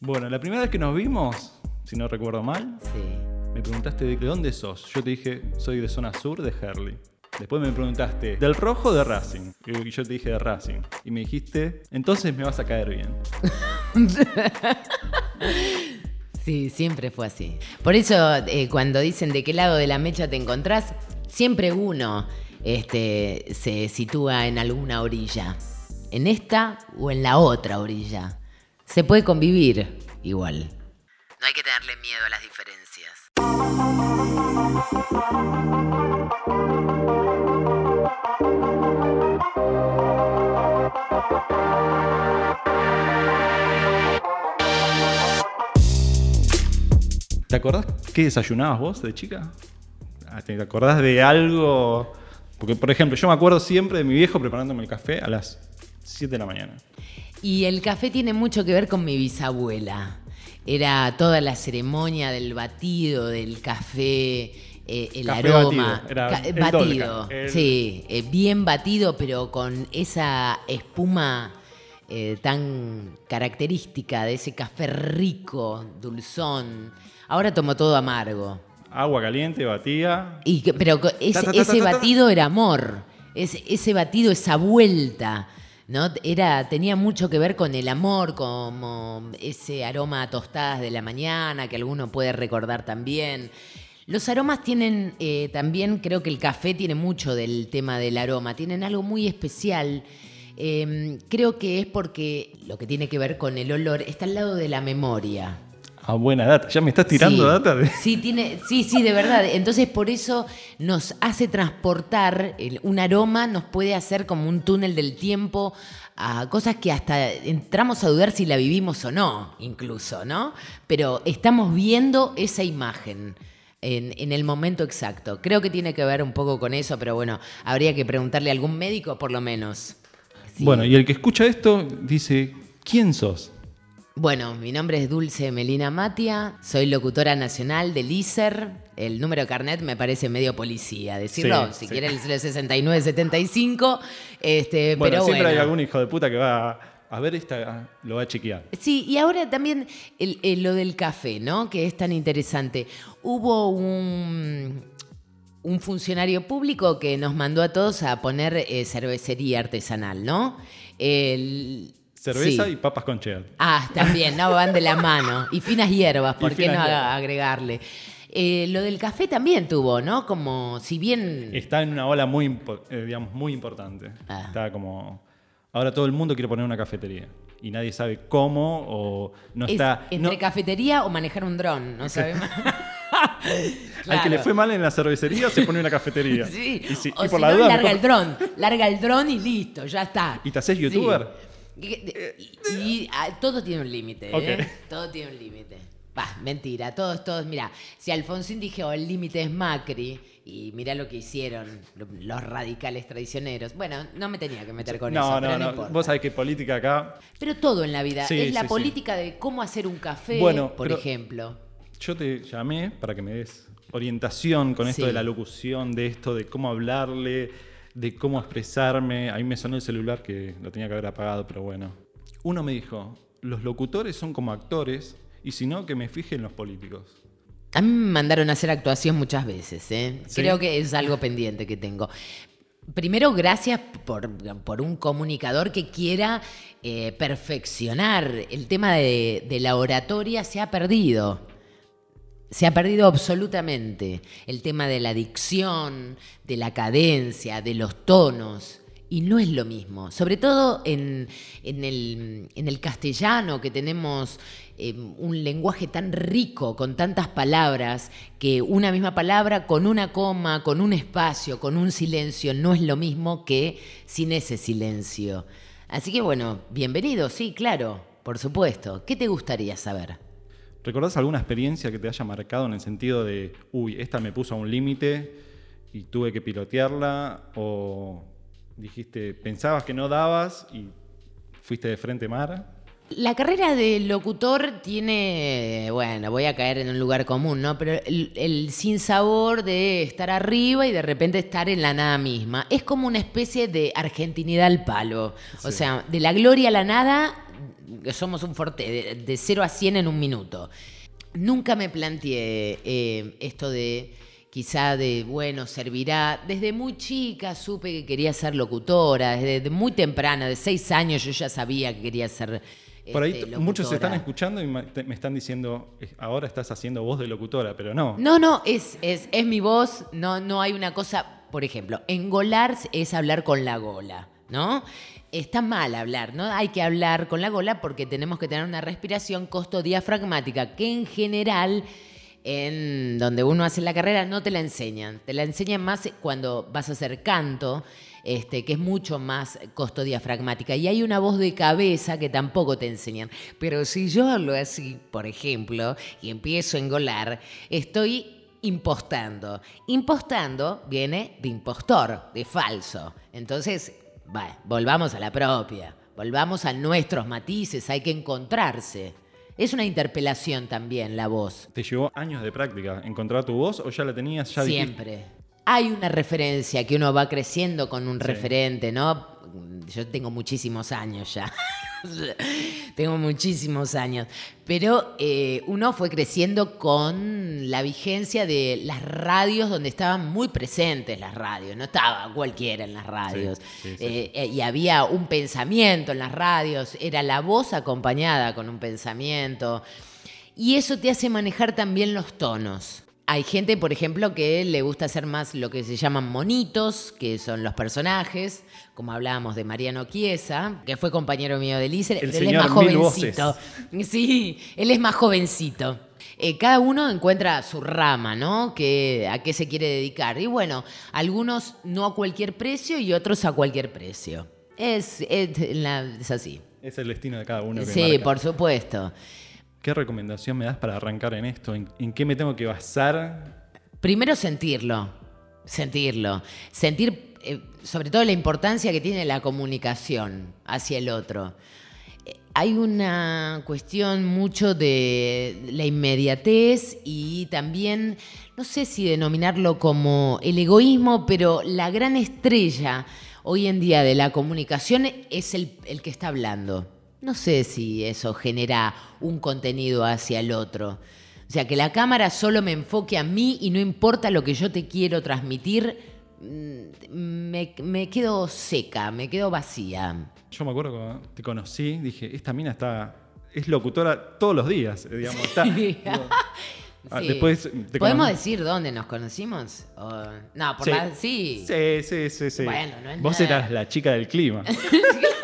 Bueno, la primera vez que nos vimos, si no recuerdo mal, Sí. me preguntaste de dónde sos. Yo te dije, soy de zona sur de Herley. Después me preguntaste, ¿del rojo o de Racing? Y yo te dije de Racing. Y me dijiste, entonces me vas a caer bien. Sí, siempre fue así. Por eso, eh, cuando dicen de qué lado de la mecha te encontrás, siempre uno este, se sitúa en alguna orilla. En esta o en la otra orilla. Se puede convivir igual. No hay que tenerle miedo a las diferencias. ¿Te acordás qué desayunabas vos de chica? Ah, ¿Te acordás de algo? Porque, por ejemplo, yo me acuerdo siempre de mi viejo preparándome el café a las 7 de la mañana. Y el café tiene mucho que ver con mi bisabuela. Era toda la ceremonia del batido, del café, eh, el Café aroma. batido, era el batido, el- sí, eh, bien batido, pero con esa espuma eh, tan característica de ese café rico, dulzón. Ahora tomo todo amargo. Agua caliente, batía. Y pero ese, batido era amor. Ese, ese batido, esa vuelta. ¿No? Era, tenía mucho que ver con el amor, como ese aroma a tostadas de la mañana, que alguno puede recordar también. Los aromas tienen eh, también, creo que el café tiene mucho del tema del aroma, tienen algo muy especial. Eh, creo que es porque lo que tiene que ver con el olor está al lado de la memoria. Ah, buena data. Ya me estás tirando Sí. data de. Sí, tiene, sí, sí, de verdad. Entonces, por eso nos hace transportar el- un aroma, nos puede hacer como un túnel del tiempo a cosas que hasta entramos a dudar si la vivimos o no, incluso, ¿no? Pero estamos viendo esa imagen. En, en el momento exacto. Creo que tiene que ver un poco con eso, pero bueno, habría que preguntarle a algún médico por lo menos. Sí. Bueno, y el que escucha esto dice: ¿Quién sos? Bueno, mi nombre es Dulce Melina Matia, soy locutora nacional del ISER. El número de carnet me parece medio policía, decirlo, Sí, si sí. quieren el 6975, este, Bueno, pero siempre bueno. hay algún hijo de puta que va a, a ver esta, lo va a chequear. Sí, y ahora también el- el- lo del café, ¿no? Que es tan interesante. Hubo un, un funcionario público que nos mandó a todos a poner eh, cervecería artesanal, ¿no? El- Cerveza sí. y papas con cheddar. Ah, también, no, van de la mano. Y finas hierbas, ¿por qué no hierbas. agregarle? Eh, lo del café también tuvo, ¿no? Como si bien... Está en una ola muy, eh, digamos, muy importante. Ah. Está como. Ahora todo el mundo quiere poner una cafetería. Y nadie sabe cómo o no es está. entre no- cafetería o manejar un dron, no sabemos. Al que le fue mal en la cervecería se pone una cafetería. Sí, Y, si- o y si por la no, duda. larga mejor- el dron, larga el dron y listo, ya está. ¿Y te haces Sí. Y, y- ah, todo tiene un límite, ¿eh? Todo tiene un límite. Bah, mentira, todos, todos, mira, si Alfonsín dijo el límite es Macri, y mira lo que hicieron lo- los radicales traicioneros. Bueno, no me tenía que meter con eso, No, pero no, no, no. importa. Vos sabés que política acá. Pero todo en la vida, Sí, es la sí. política de cómo hacer un café, Bueno, por ejemplo. Yo te llamé para que me des orientación con esto de la locución, de esto de cómo hablarle, de cómo expresarme. Ahí me sonó el celular que lo tenía que haber apagado, pero bueno. Uno me dijo, los locutores son como actores y si no, que me fije en los políticos. A mí me mandaron a hacer actuación muchas veces, ¿eh? ¿Sí? Creo que es algo pendiente que tengo. Primero, gracias por, por un comunicador que quiera eh, perfeccionar. El tema de, de la oratoria se ha perdido. Se ha perdido absolutamente. El tema de la dicción, de la cadencia, de los tonos. Y no es lo mismo. Sobre todo en, el castellano, que tenemos eh, un lenguaje tan rico, con tantas palabras, que una misma palabra con una coma, con un espacio, con un silencio, no es lo mismo que sin ese silencio. Así que bueno, bienvenido, sí, claro, por supuesto. ¿Qué te gustaría saber? ¿Recordás alguna experiencia que te haya marcado en el sentido de, uy, esta me puso a un límite y tuve que pilotearla? ¿O dijiste, pensabas que no dabas y fuiste de frente mar? La carrera de locutor tiene, bueno, voy a caer en un lugar común, ¿no? Pero el, el sinsabor de estar arriba y de repente estar en la nada misma. Es como una especie de argentinidad al palo. O sea, de la gloria a la nada, somos un forte, de, 0 a 100 en un minuto. Nunca me planteé eh, esto de quizá de, bueno, servirá. Desde muy chica supe que quería ser locutora, desde muy temprana, de seis años yo ya sabía que quería ser... Por ahí este, muchos se están escuchando y me están diciendo, ahora estás haciendo voz de locutora, pero no. No, no, es, es, es mi voz, no, no hay una cosa, por ejemplo, engolar es hablar con la gola, ¿no? Está mal hablar, ¿no? Hay que hablar con la gola porque tenemos que tener una respiración costo-diafragmática que en general en donde uno hace la carrera no te la enseñan. Te la enseñan más cuando vas a hacer canto, este, que es mucho más costo diafragmática. Y hay una voz de cabeza que tampoco te enseñan. Pero si yo hablo así, por ejemplo, y empiezo a engolar, estoy impostando. Impostando viene de impostor, de falso. Entonces, volvamos a la propia. Volvamos a nuestros matices, hay que encontrarse. Es una interpelación también la voz. ¿Te llevó años de práctica encontrar tu voz o ya la tenías? Ya Siempre. Hay una referencia que uno va creciendo con un referente, ¿no? Yo tengo muchísimos años ya. Tengo muchísimos años. Pero eh, uno fue creciendo con la vigencia de las radios donde estaban muy presentes las radios. No estaba cualquiera en las radios. Eh, eh, y había un pensamiento en las radios. Era la voz acompañada con un pensamiento. Y eso te hace manejar también los tonos. Hay gente, por ejemplo, que le gusta hacer más lo que se llaman monitos, que son los personajes, como hablábamos de Mariano Chiesa, que fue compañero mío de Lice, él es más jovencito. Sí, él es más jovencito. Eh, cada uno encuentra su rama, ¿no? Que, a qué se quiere dedicar. Y bueno, algunos no a cualquier precio y otros a cualquier precio. Es, es, así. Es el destino de cada uno. sí, por supuesto. ¿Qué recomendación me das para arrancar en esto? ¿En, qué me tengo que basar? Primero sentirlo, sentirlo. Sentir eh, sobre todo la importancia que tiene la comunicación hacia el otro. Eh, hay una cuestión mucho de la inmediatez y también, no sé si denominarlo como el egoísmo, pero la gran estrella hoy en día de la comunicación es el, el que está hablando no sé si eso genera un contenido hacia el otro. O sea, que la cámara solo me enfoque a mí y no importa lo que yo te quiero transmitir, mm, me, quedo seca, me quedo vacía. Yo me acuerdo cuando te conocí, dije, esta mina está, es locutora todos los días, digamos. Ah, después ¿Podemos decir dónde nos conocimos? No, por sí. sí. Sí, sí, sí, Bueno, no es Vos eras la chica del clima.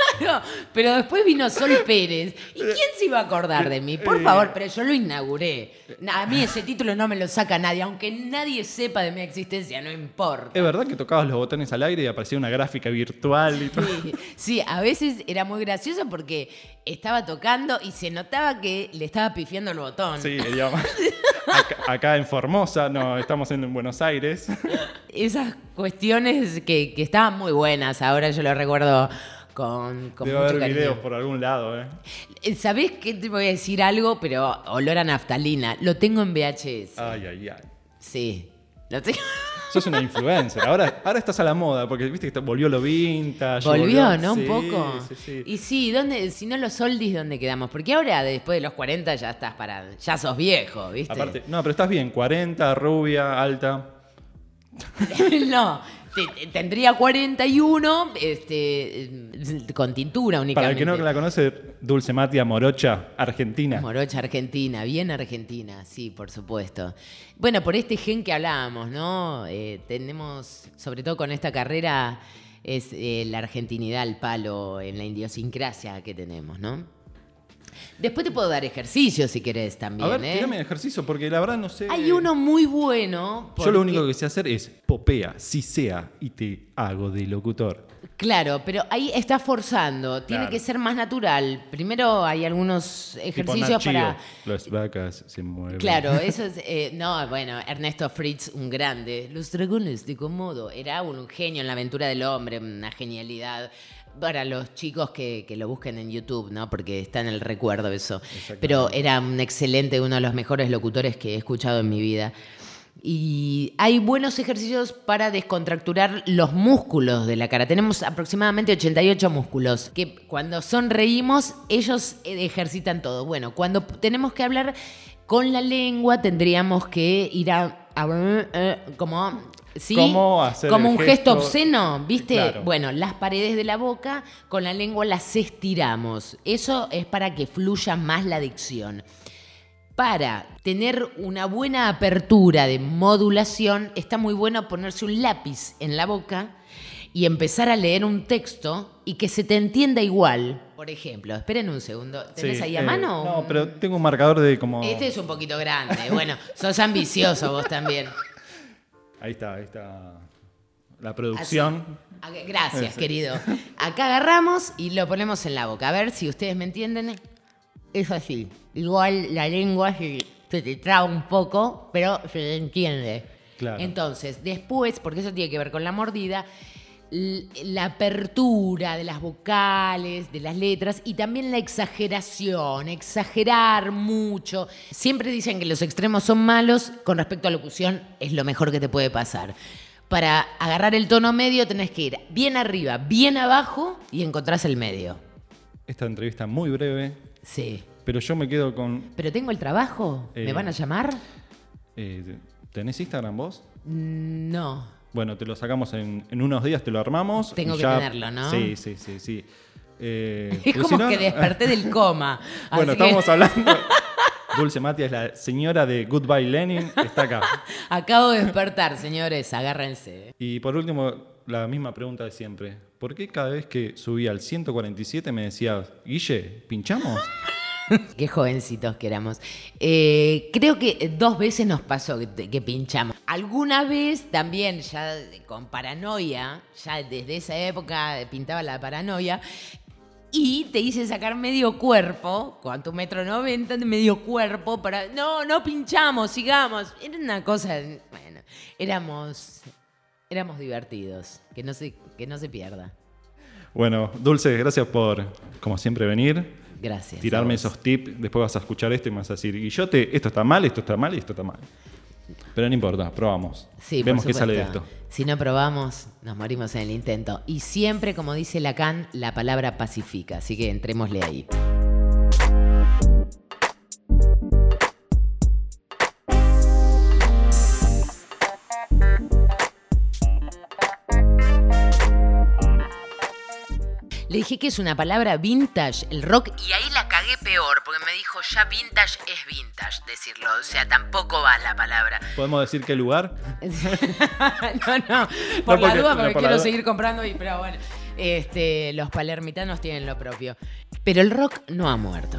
pero después vino Sol Pérez. ¿Y quién se iba a acordar de mí? Por favor, pero yo lo inauguré. A mí ese título no me lo saca nadie, aunque nadie sepa de mi existencia, no importa. ¿Es verdad que tocabas los botones al aire y aparecía una gráfica virtual y todo? Sí, a veces era muy gracioso porque estaba tocando y se notaba que le estaba pifiando el botón. Sí, digamos. Acá, en Formosa, no, estamos en Buenos Aires. Esas cuestiones que, que estaban muy buenas, ahora yo lo recuerdo con, con Debe haber videos por algún lado, ¿eh? ¿eh? ¿Sabés qué te voy a decir algo? Pero olor a naftalina. Lo tengo en VHS. Ay, ay, ay. Sí. Lo tengo. Sos una influencer. Ahora, ahora estás a la moda, porque viste que volvió lo vintage. Volvió, ¿no? Un poco. Sí, sí. Y sí, ¿dónde, si no los oldies, ¿dónde quedamos? Porque ahora, después de los 40, ya estás para. Ya sos viejo, ¿viste? Aparte, no, pero estás bien. 40, rubia, alta. no, tendría 41 este, con tintura únicamente. Para el que no la conoce, Dulce Matia Morocha, Argentina. Morocha, Argentina, bien Argentina, sí, por supuesto. Bueno, por este gen que hablábamos, ¿no? Eh, tenemos, sobre todo con esta carrera, es eh, la argentinidad al palo en la idiosincrasia que tenemos, ¿no? Después te puedo dar ejercicio si querés también. A ver, ¿eh? ejercicio, porque la verdad no sé. Hay uno muy bueno. Yo lo único que sé hacer es popea, si sea, y te hago de locutor. Claro, pero ahí está forzando. Tiene que ser más natural. Primero hay algunos ejercicios para. Las vacas se mueven. Claro, eso es. Eh, no, bueno, Ernesto Fritz, un grande. Los dragones de Comodo. Era un genio en la aventura del hombre, una genialidad para los chicos que, lo busquen en YouTube, ¿no? Porque está en el recuerdo eso. Pero era un excelente, uno de los mejores locutores que he escuchado en mi vida. y hay buenos ejercicios para descontracturar los músculos de la cara. Tenemos aproximadamente 88 músculos que cuando sonreímos ellos ejercitan todo. Bueno, cuando tenemos que hablar con la lengua tendríamos que ir a, como ¿Sí? ¿Cómo hacer Como un gesto, gesto? obsceno, ¿viste? Claro. Bueno, las paredes de la boca con la lengua las estiramos. Eso es para que fluya más la dicción. Para tener una buena apertura de modulación, está muy bueno ponerse un lápiz en la boca y empezar a leer un texto y que se te entienda igual. Por ejemplo, esperen un segundo. ¿Tenés Sí, ahí a eh, mano? No, pero tengo un marcador de como. Este es un poquito grande. Bueno, sos ambicioso vos también. Ahí está, ahí está. La producción. Así. Ok, Gracias, Ese. querido. Acá agarramos y lo ponemos en la boca. A ver si ustedes me entienden. Es así. Igual la lengua se, se te traba un poco, pero se entiende. Claro. Entonces, después, porque eso tiene que ver con la mordida, la apertura de las vocales, de las letras y también la exageración, exagerar mucho. Siempre dicen que los extremos son malos, con respecto a locución es lo mejor que te puede pasar. Para agarrar el tono medio tenés que ir bien arriba, bien abajo y encontrás el medio. Esta entrevista muy breve, Sí. pero yo me quedo con. Pero tengo el trabajo, ¿me Eh. van a llamar? eh, ¿Tenés Instagram vos? No. Bueno, te lo sacamos en, en unos días, te lo armamos. Tengo que ya- tenerlo, ¿no? Sí, sí, sí, sí. Eh, Es como si no- que desperté del coma. Bueno, que- estamos hablando. Dulce Mati es la señora de Goodbye Lenin, está acá. Acabo de despertar, señores, agárrense. Y por último, la misma pregunta de siempre. ¿Por qué cada vez que subía al 147 me decías, Guille, ¿pinchamos? Qué jovencitos que éramos. Eh, creo que dos veces nos pasó que, pinchamos. Alguna vez también, ya con paranoia, ya desde esa época pintaba la paranoia, y te hice sacar medio cuerpo, con tu metro noventa, medio cuerpo, para, no, no pinchamos, sigamos. Era una cosa, bueno, éramos, éramos divertidos, que no se, que no se pierda. Bueno, Dulce, gracias por, como siempre, venir. Gracias. Tirarme esos tips. Después vas a escuchar esto y me vas a decir, Guillote, esto está mal, esto está mal y esto está mal. Pero no importa, probamos. Sí, Vemos qué sale de esto. Si no probamos, nos morimos en el intento. Y siempre, como dice Lacan, la palabra pacifica. Así que entrémosle ahí. Dije que es una palabra vintage, el rock, y ahí la cagué peor, porque me dijo ya vintage es vintage decirlo. O sea, tampoco va la palabra. ¿Podemos decir qué lugar? no, no, por la porque- duda, no, porque por la quiero duda. seguir comprando y, pero bueno, este, los palermitanos tienen lo propio. Pero el rock no ha muerto.